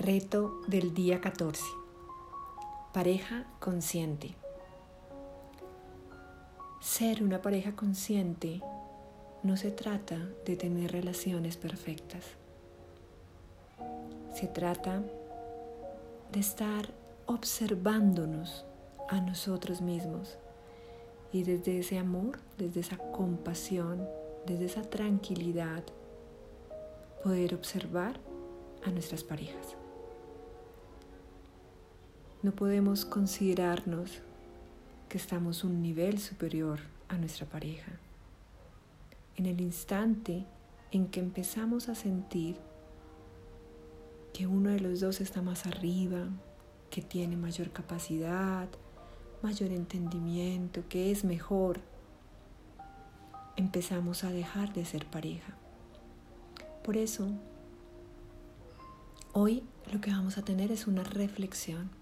Reto del día 14. Pareja consciente. Ser una pareja consciente no se trata de tener relaciones perfectas. Se trata de estar observándonos a nosotros mismos y desde ese amor, desde esa compasión, desde esa tranquilidad, poder observar a nuestras parejas. No podemos considerarnos que estamos un nivel superior a nuestra pareja. En el instante en que empezamos a sentir que uno de los dos está más arriba, que tiene mayor capacidad, mayor entendimiento, que es mejor, empezamos a dejar de ser pareja. Por eso, hoy lo que vamos a tener es una reflexión.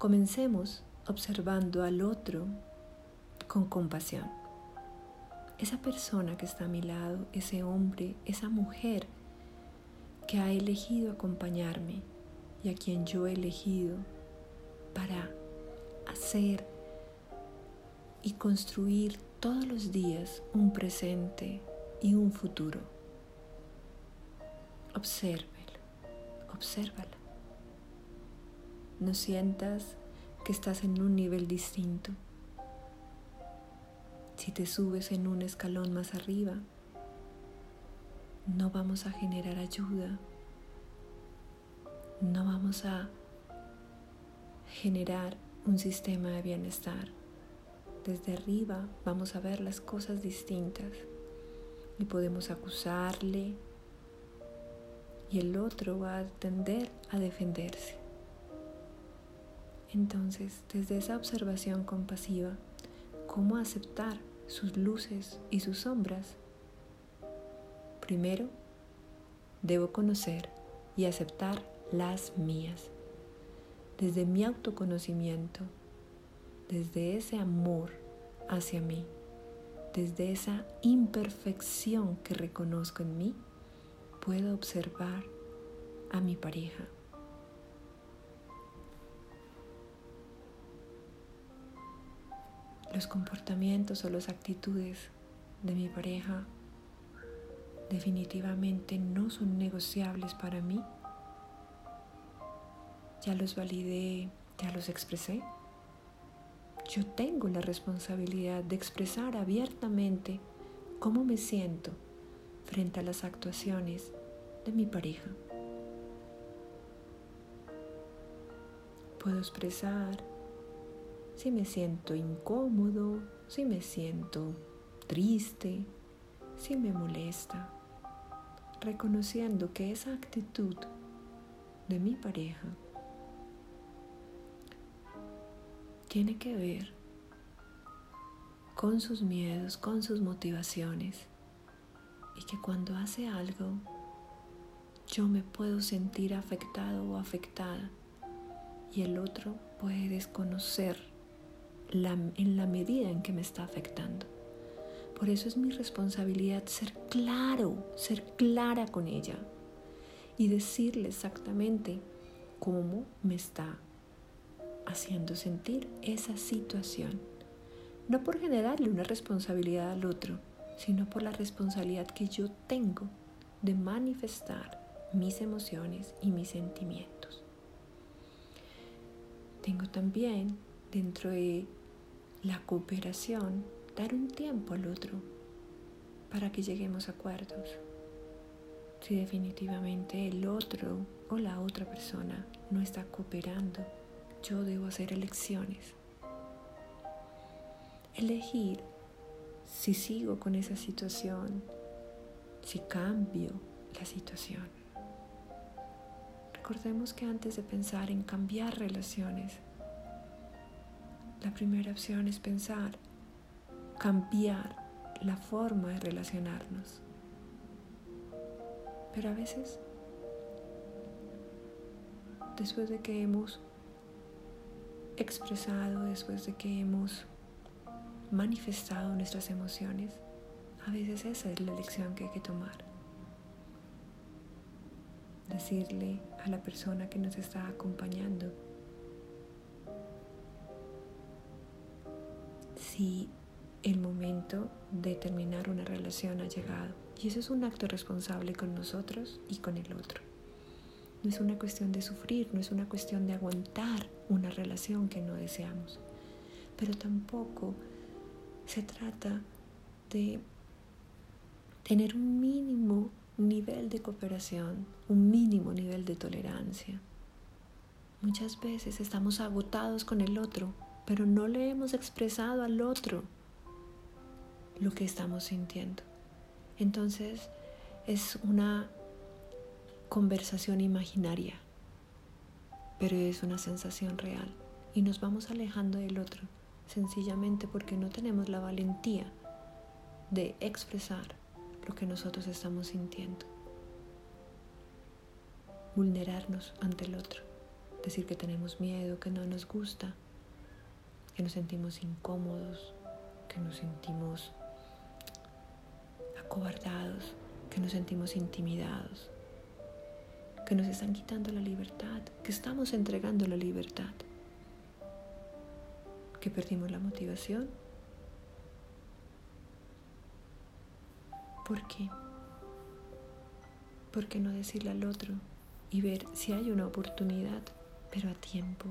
Comencemos observando al otro con compasión. Esa persona que está a mi lado, ese hombre, esa mujer que ha elegido acompañarme y a quien yo he elegido para hacer y construir todos los días un presente y un futuro. Obsérvelo, obsérvala. No sientas que estás en un nivel distinto. Si te subes en un escalón más arriba, no vamos a generar ayuda, no vamos a generar un sistema de bienestar. Desde arriba vamos a ver las cosas distintas y podemos acusarle y el otro va a tender a defenderse. Entonces, desde esa observación compasiva, ¿cómo aceptar sus luces y sus sombras? Primero, debo conocer y aceptar las mías. Desde mi autoconocimiento, desde ese amor hacia mí, desde esa imperfección que reconozco en mí, puedo observar a mi pareja. Los comportamientos o las actitudes de mi pareja definitivamente no son negociables para mí. Ya los validé, ya los expresé. Yo tengo la responsabilidad de expresar abiertamente cómo me siento frente a las actuaciones de mi pareja. Puedo expresar si me siento incómodo, si me siento triste, si me molesta, reconociendo que esa actitud de mi pareja tiene que ver con sus miedos, con sus motivaciones y que cuando hace algo yo me puedo sentir afectado o afectada y el otro puede desconocer en la medida en que me está afectando. Por eso es mi responsabilidad ser claro, ser clara con ella y decirle exactamente cómo me está haciendo sentir esa situación. No por generarle una responsabilidad al otro, sino por la responsabilidad que yo tengo de manifestar mis emociones y mis sentimientos. Tengo también dentro de la cooperación dar un tiempo al otro para que lleguemos a acuerdos. Si definitivamente el otro o la otra persona no está cooperando, yo debo hacer elecciones. Elegir si sigo con esa situación, si cambio la situación. Recordemos que antes de pensar en cambiar relaciones, la primera opción es pensar, cambiar la forma de relacionarnos. Pero a veces, después de que hemos expresado, después de que hemos manifestado nuestras emociones, a veces esa es la lección que hay que tomar. decirle a la persona que nos está acompañando si el momento de terminar una relación ha llegado. Y eso es un acto responsable con nosotros y con el otro. No es una cuestión de sufrir, no es una cuestión de aguantar una relación que no deseamos. Pero tampoco se trata de tener un mínimo nivel de cooperación, un mínimo nivel de tolerancia. Muchas veces estamos agotados con el otro, pero no le hemos expresado al otro lo que estamos sintiendo. Entonces es una conversación imaginaria, pero es una sensación real y nos vamos alejando del otro sencillamente porque no tenemos la valentía de expresar lo que nosotros estamos sintiendo. Vulnerarnos ante el otro, decir que tenemos miedo, que no nos gusta, que nos sentimos incómodos, que nos sentimos acobardados, que nos sentimos intimidados, que nos están quitando la libertad, que estamos entregando la libertad, que perdimos la motivación. ¿Por qué? ¿Por qué no decirle al otro y ver si hay una oportunidad, pero a tiempo?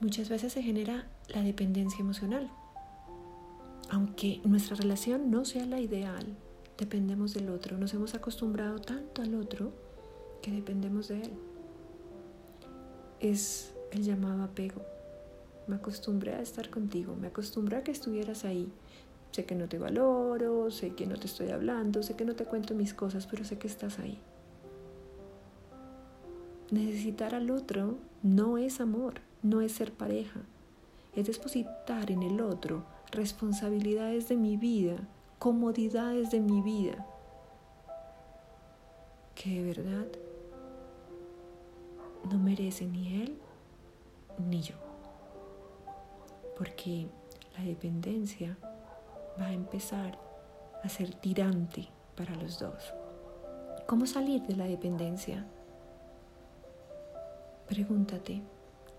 Muchas veces se genera la dependencia emocional. Aunque nuestra relación no sea la ideal, dependemos del otro. Nos hemos acostumbrado tanto al otro que dependemos de él. Es el llamado apego. Me acostumbré a estar contigo, me acostumbré a que estuvieras ahí. Sé que no te valoro, sé que no te estoy hablando, sé que no te cuento mis cosas, pero sé que estás ahí. Necesitar al otro no es amor, no es ser pareja, es depositar en el otro responsabilidades de mi vida, comodidades de mi vida, que de verdad no merece ni él ni yo. Porque la dependencia va a empezar a ser tirante para los dos. ¿Cómo salir de la dependencia? Pregúntate,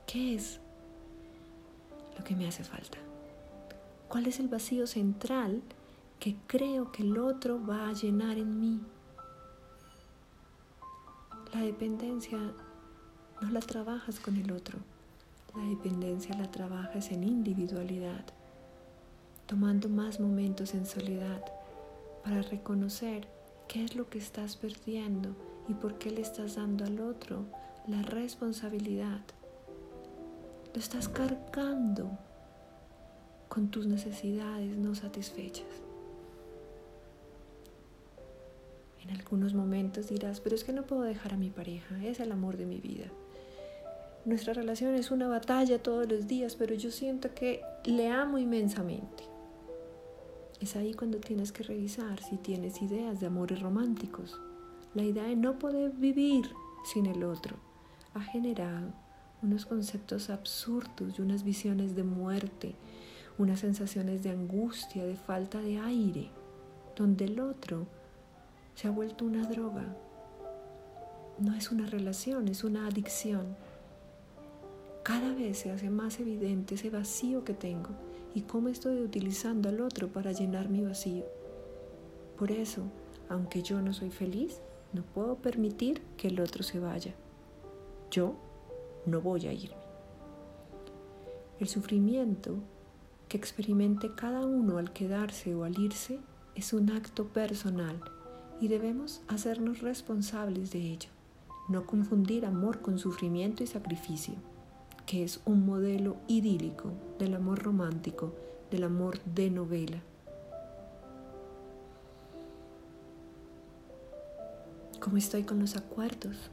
¿qué es lo que me hace falta? ¿Cuál es el vacío central que creo que el otro va a llenar en mí? La dependencia no la trabajas con el otro. La dependencia la trabajas en individualidad, tomando más momentos en soledad para reconocer qué es lo que estás perdiendo y por qué le estás dando al otro la responsabilidad. Lo estás cargando con tus necesidades no satisfechas. En algunos momentos dirás, pero es que no puedo dejar a mi pareja, es el amor de mi vida. Nuestra relación es una batalla todos los días, pero yo siento que le amo inmensamente. Es ahí cuando tienes que revisar si tienes ideas de amores románticos. La idea de no poder vivir sin el otro ha generado unos conceptos absurdos y unas visiones de muerte, unas sensaciones de angustia, de falta de aire, donde el otro se ha vuelto una droga. No es una relación, es una adicción cada vez se hace más evidente ese vacío que tengo y cómo estoy utilizando al otro para llenar mi vacío. Por eso, aunque yo no soy feliz, no puedo permitir que el otro se vaya. Yo no voy a irme. El sufrimiento que experimente cada uno al quedarse o al irse es un acto personal y debemos hacernos responsables de ello. No confundir amor con sufrimiento y sacrificio que es un modelo idílico del amor romántico, del amor de novela. ¿Cómo estoy con los acuerdos?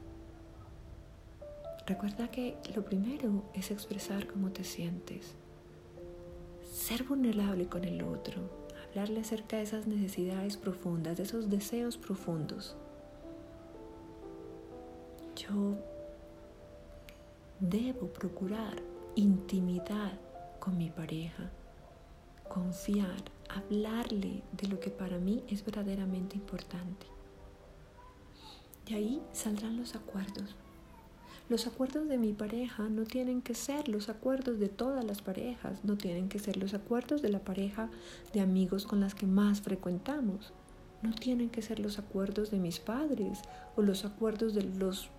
Recuerda que lo primero es expresar cómo te sientes, ser vulnerable con el otro, hablarle acerca de esas necesidades profundas, de esos deseos profundos. Yo debo procurar intimidad con mi pareja, confiar, hablarle de lo que para mí es verdaderamente importante. De ahí saldrán los acuerdos. Los acuerdos de mi pareja no tienen que ser los acuerdos de todas las parejas, no tienen que ser los acuerdos de la pareja de amigos con las que más frecuentamos, no tienen que ser los acuerdos de mis padres o los acuerdos de los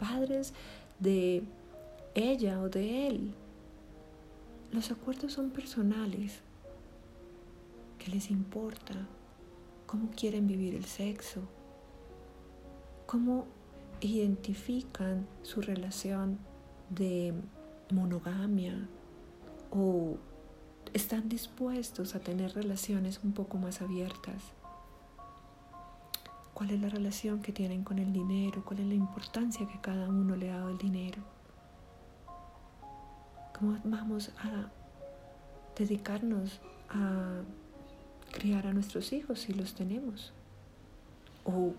padres de ella o de él. Los acuerdos son personales. ¿Qué les importa? ¿Cómo quieren vivir el sexo? ¿Cómo identifican su relación de monogamia o están dispuestos a tener relaciones un poco más abiertas. ¿Cuál es la relación que tienen con el dinero? ¿Cuál es la importancia que cada uno le ha dado el dinero? ¿Cómo vamos a dedicarnos a criar a nuestros hijos si los tenemos? ¿O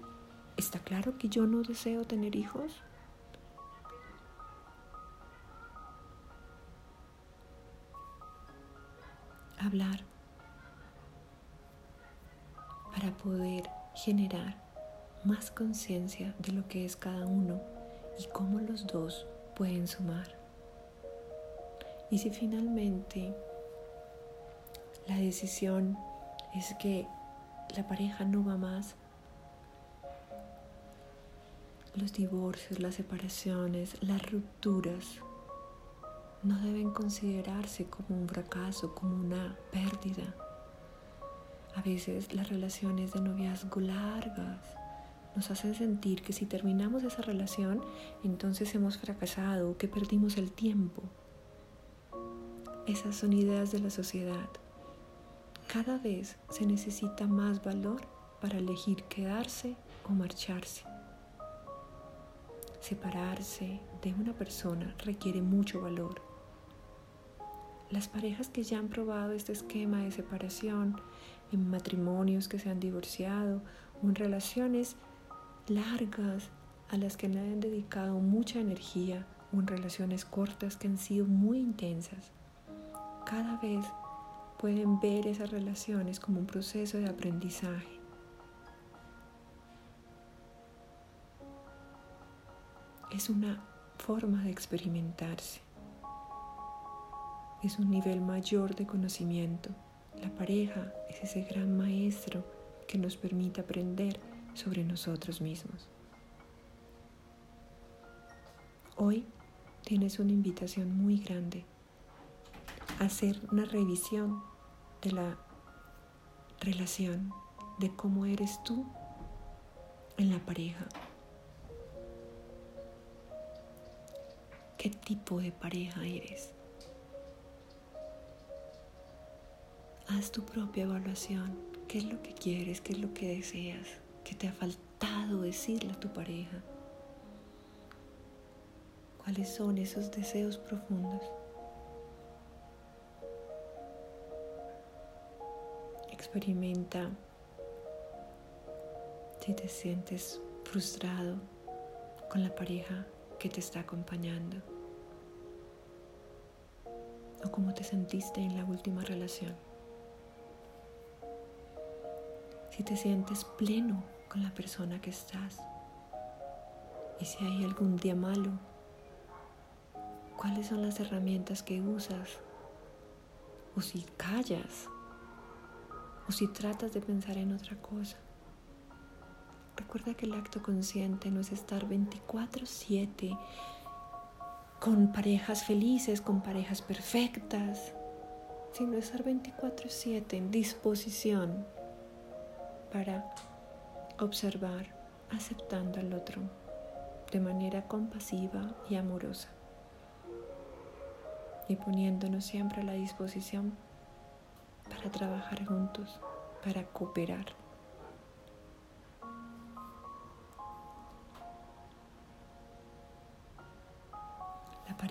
¿Está claro que yo no deseo tener hijos? Hablar para poder generar más conciencia de lo que es cada uno y cómo los dos pueden sumar. Y si finalmente la decisión es que la pareja no va más, los divorcios, las separaciones, las rupturas no deben considerarse como un fracaso, como una pérdida. A veces las relaciones de noviazgo largas nos hacen sentir que si terminamos esa relación, entonces hemos fracasado, que perdimos el tiempo. Esas son ideas de la sociedad. Cada vez se necesita más valor para elegir quedarse o marcharse. Separarse de una persona requiere mucho valor. Las parejas que ya han probado este esquema de separación en matrimonios que se han divorciado o en relaciones largas a las que le han dedicado mucha energía o en relaciones cortas que han sido muy intensas, cada vez pueden ver esas relaciones como un proceso de aprendizaje es una forma de experimentarse. Es un nivel mayor de conocimiento. La pareja es ese gran maestro que nos permite aprender sobre nosotros mismos. Hoy tienes una invitación muy grande a hacer una revisión de la relación, de cómo eres tú en la pareja. Tipo de pareja eres? Haz tu propia evaluación. ¿Qué es lo que quieres? ¿Qué es lo que deseas? ¿Qué te ha faltado decirle a tu pareja? ¿Cuáles son esos deseos profundos? Experimenta si te sientes frustrado con la pareja que te está acompañando o cómo te sentiste en la última relación. Si te sientes pleno con la persona que estás y si hay algún día malo, cuáles son las herramientas que usas o si callas o si tratas de pensar en otra cosa. Recuerda que el acto consciente no es estar 24/7 con parejas felices, con parejas perfectas, sino estar 24/7 en disposición para observar, aceptando al otro de manera compasiva y amorosa y poniéndonos siempre a la disposición para trabajar juntos, para cooperar.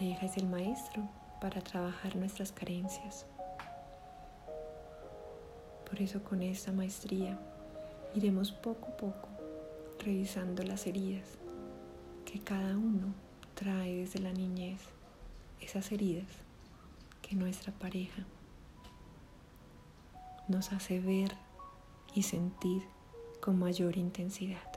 Pareja es el maestro para trabajar nuestras carencias. Por eso con esta maestría iremos poco a poco revisando las heridas que cada uno trae desde la niñez, esas heridas que nuestra pareja nos hace ver y sentir con mayor intensidad.